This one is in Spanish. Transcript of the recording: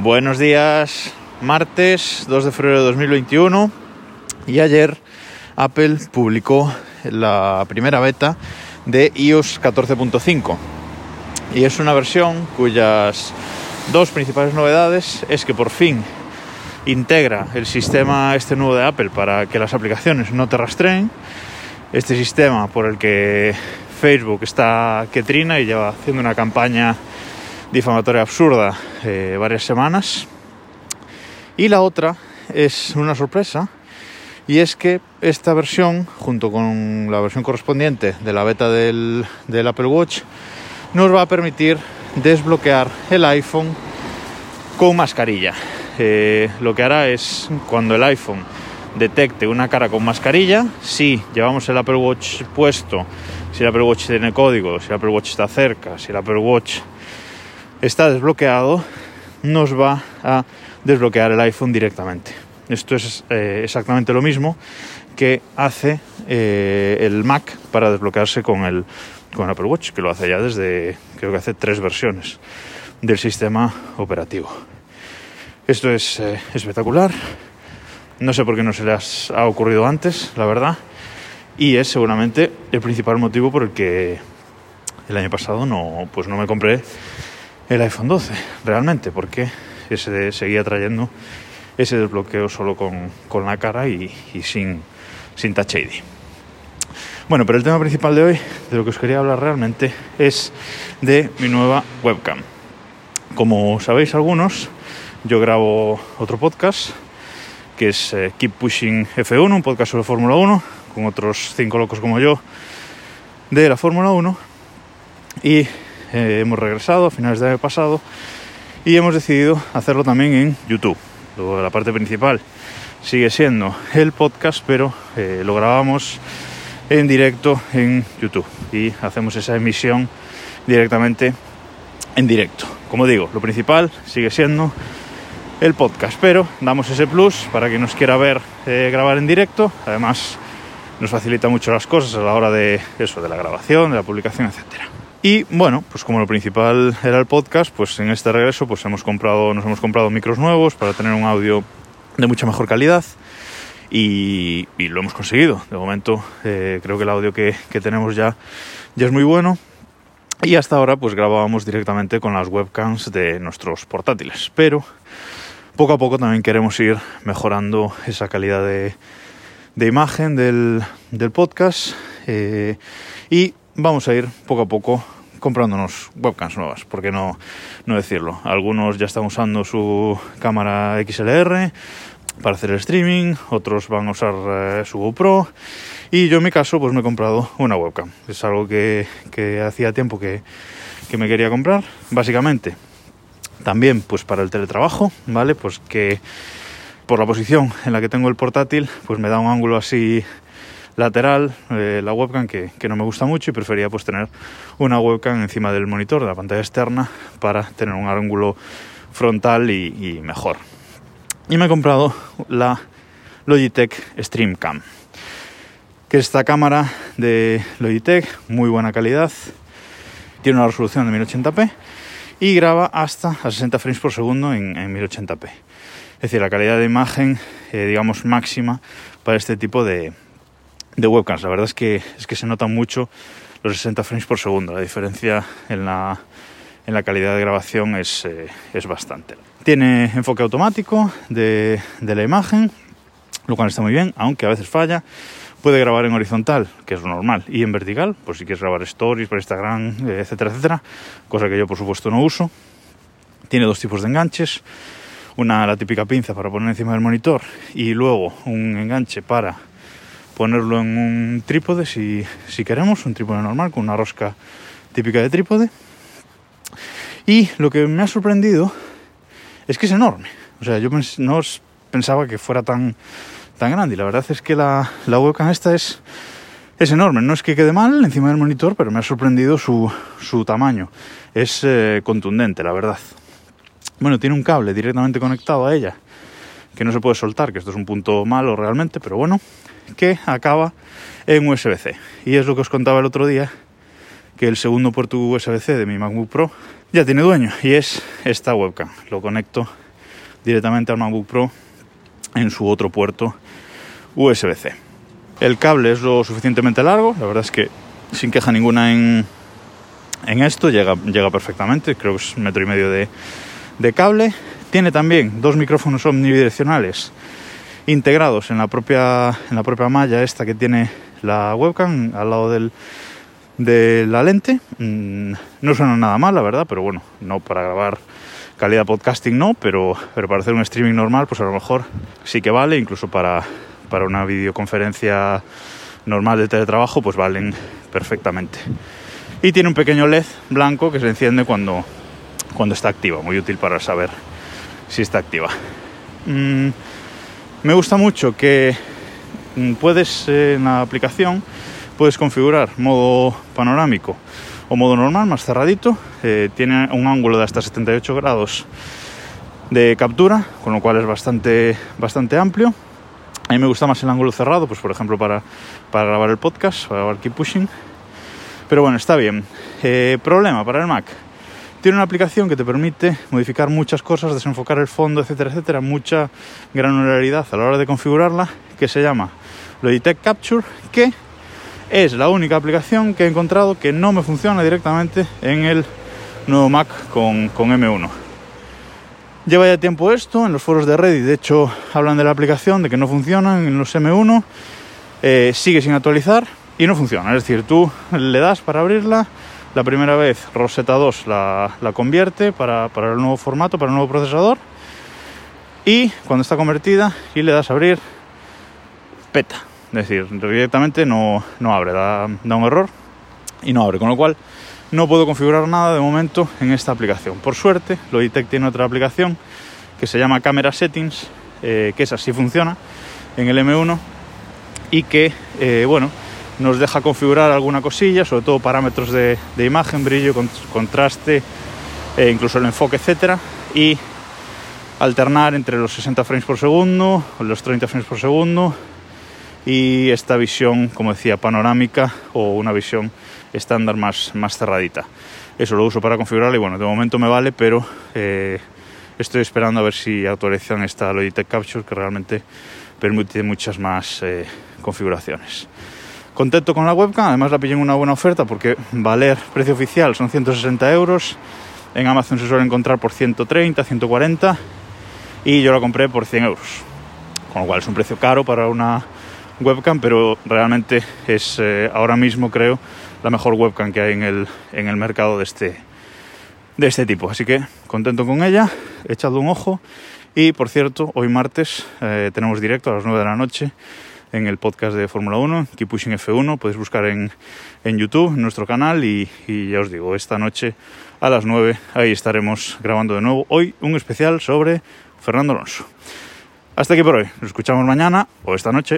Buenos días, martes 2 de febrero de 2021 y ayer Apple publicó la primera beta de iOS 14.5 y es una versión cuyas dos principales novedades es que por fin integra el sistema este nuevo de Apple para que las aplicaciones no te rastreen, este sistema por el que Facebook está que trina y lleva haciendo una campaña difamatoria absurda eh, varias semanas. Y la otra es una sorpresa y es que esta versión, junto con la versión correspondiente de la beta del, del Apple Watch, nos va a permitir desbloquear el iPhone con mascarilla. Eh, lo que hará es cuando el iPhone detecte una cara con mascarilla, si llevamos el Apple Watch puesto, si el Apple Watch tiene código, si el Apple Watch está cerca, si el Apple Watch está desbloqueado, nos va a desbloquear el iPhone directamente. Esto es eh, exactamente lo mismo que hace eh, el Mac para desbloquearse con el, con Apple Watch, que lo hace ya desde, creo que hace tres versiones del sistema operativo. Esto es eh, espectacular. No sé por qué no se les ha ocurrido antes, la verdad. Y es seguramente el principal motivo por el que el año pasado no, pues no me compré el iPhone 12, realmente, porque ese seguía trayendo ese desbloqueo solo con, la cara y, sin, sin Touch ID. Bueno, pero el tema principal de hoy, de lo que os quería hablar realmente, es de mi nueva webcam. Como sabéis algunos, yo grabo otro podcast que es eh, Keep Pushing F1, un podcast sobre Fórmula 1, con otros cinco locos como yo de la Fórmula 1. Y eh, hemos regresado a finales del año pasado y hemos decidido hacerlo también en YouTube. La parte principal sigue siendo el podcast, pero eh, lo grabamos en directo en YouTube y hacemos esa emisión directamente en directo. Como digo, lo principal sigue siendo el podcast, pero damos ese plus para quien nos quiera ver eh, grabar en directo. Además, nos facilita mucho las cosas a la hora de eso, de la grabación, de la publicación, etcétera. Y bueno, pues como lo principal era el podcast, pues en este regreso pues hemos comprado, nos hemos comprado micros nuevos para tener un audio de mucha mejor calidad y, lo hemos conseguido. De momento eh, creo que el audio que, tenemos ya, ya es muy bueno. Y hasta ahora pues grabábamos directamente con las webcams de nuestros portátiles. Pero poco a poco también queremos ir mejorando esa calidad de, imagen del, podcast. Eh, y vamos a ir poco a poco comprándonos webcams nuevas, ¿por qué no, no decirlo? Algunos ya están usando su cámara XLR para hacer el streaming, otros van a usar eh, su GoPro y yo en mi caso pues me he comprado una webcam. Es algo que, hacía tiempo que, que me quería comprar, básicamente. También pues para el teletrabajo, ¿vale? Pues que por la posición en la que tengo el portátil pues me da un ángulo así lateral eh, la webcam que, no me gusta mucho y prefería pues tener una webcam encima del monitor de la pantalla externa para tener un ángulo frontal y, mejor. Y me he comprado la Logitech Streamcam, que es esta cámara de Logitech, muy buena calidad, tiene una resolución de 1080p y graba hasta a 60 frames por segundo en, 1080p. Es decir, la calidad de imagen, eh, digamos, máxima para este tipo de, de webcams. La verdad es que, es que se nota mucho los 60 frames por segundo. La diferencia en la, en la calidad de grabación es, eh, es bastante. Tiene enfoque automático de, de, la imagen, lo cual está muy bien, aunque a veces falla. Puede grabar en horizontal, que es lo normal, y en vertical, por si quieres grabar stories por Instagram, eh, etcétera, etcétera, cosa que yo por supuesto no uso. Tiene dos tipos de enganches, una la típica pinza para poner encima del monitor y luego un enganche para ponerlo en un trípode si, si queremos, un trípode normal con una rosca típica de trípode. Y lo que me ha sorprendido es que es enorme. O sea, yo no pensaba que fuera tan, tan grande. Y la verdad es que la, la webcam esta es, es enorme. No es que quede mal encima del monitor, pero me ha sorprendido su, su tamaño. Es eh, contundente, la verdad. Bueno, tiene un cable directamente conectado a ella que no se puede soltar, que esto es un punto malo realmente, pero bueno, que acaba en USB-C. Y es lo que os contaba el otro día, que el segundo puerto USB-C de mi MacBook Pro ya tiene dueño y es esta webcam. Lo conecto directamente al MacBook Pro en su otro puerto USB-C. El cable es lo suficientemente largo, la verdad es que sin queja ninguna en, en esto, llega, llega perfectamente, creo que es metro y medio de, de cable. Tiene también dos micrófonos omnidireccionales integrados en la propia, en la propia malla esta que tiene la webcam al lado del, de la lente. Mm, no suena nada mal, la verdad, pero bueno, no para grabar calidad podcasting no, pero, pero para hacer un streaming normal, pues a lo mejor sí que vale, incluso para, para una videoconferencia normal de teletrabajo, pues valen perfectamente. Y tiene un pequeño LED blanco que se enciende cuando, cuando está activa, muy útil para saber si está activa. Mm, me gusta mucho que mm, puedes en la aplicación puedes configurar modo panorámico o modo normal más cerradito. Eh, tiene un ángulo de hasta 78 grados de captura, con lo cual es bastante, bastante amplio. A mí me gusta más el ángulo cerrado, pues por ejemplo para, para grabar el podcast, para grabar Keep Pushing. Pero bueno, está bien. Eh, problema para el Mac. Tiene una aplicación que te permite modificar muchas cosas, desenfocar el fondo, etcétera, etcétera, mucha granularidad a la hora de configurarla, que se llama Logitech Capture, que es la única aplicación que he encontrado que no me funciona directamente en el nuevo Mac con, con M1. Lleva ya tiempo esto, en los foros de Reddit de hecho hablan de la aplicación, de que no funcionan en los M1, eh, sigue sin actualizar y no funciona. Es decir, tú le das para abrirla, la primera vez Rosetta 2 la, convierte para, para, el nuevo formato, para el nuevo procesador. Y cuando está convertida y le das a abrir, peta. Es decir, directamente no, no abre, da, un error y no abre. Con lo cual no puedo configurar nada de momento en esta aplicación. Por suerte, Logitech tiene otra aplicación que se llama Camera Settings, eh, que esa sí funciona en el M1 y que, eh, bueno, nos deja configurar alguna cosilla, sobre todo parámetros de, imagen, brillo, contraste, e incluso el enfoque, etcétera, y alternar entre los 60 frames por segundo, los 30 frames por segundo y esta visión, como decía, panorámica o una visión estándar más, más cerradita. Eso lo uso para configurarlo y bueno, de momento me vale, pero eh, estoy esperando a ver si actualizan esta Logitech Capture que realmente permite muchas más eh, configuraciones contento con la webcam, además la pillé en una buena oferta porque valer precio oficial son 160 euros, en Amazon se suele encontrar por 130, 140 y yo la compré por 100 euros, con lo cual es un precio caro para una webcam, pero realmente es eh, ahora mismo creo la mejor webcam que hay en el, en el mercado de este, de este tipo, así que contento con ella, echado un ojo. Y por cierto, hoy martes eh, tenemos directo a las 9 de la noche en el podcast de Fórmula 1, Keep Pushing F1, podéis buscar en, en YouTube, en nuestro canal y, y, ya os digo, esta noche a las 9 ahí estaremos grabando de nuevo hoy un especial sobre Fernando Alonso. Hasta aquí por hoy, nos escuchamos mañana o esta noche.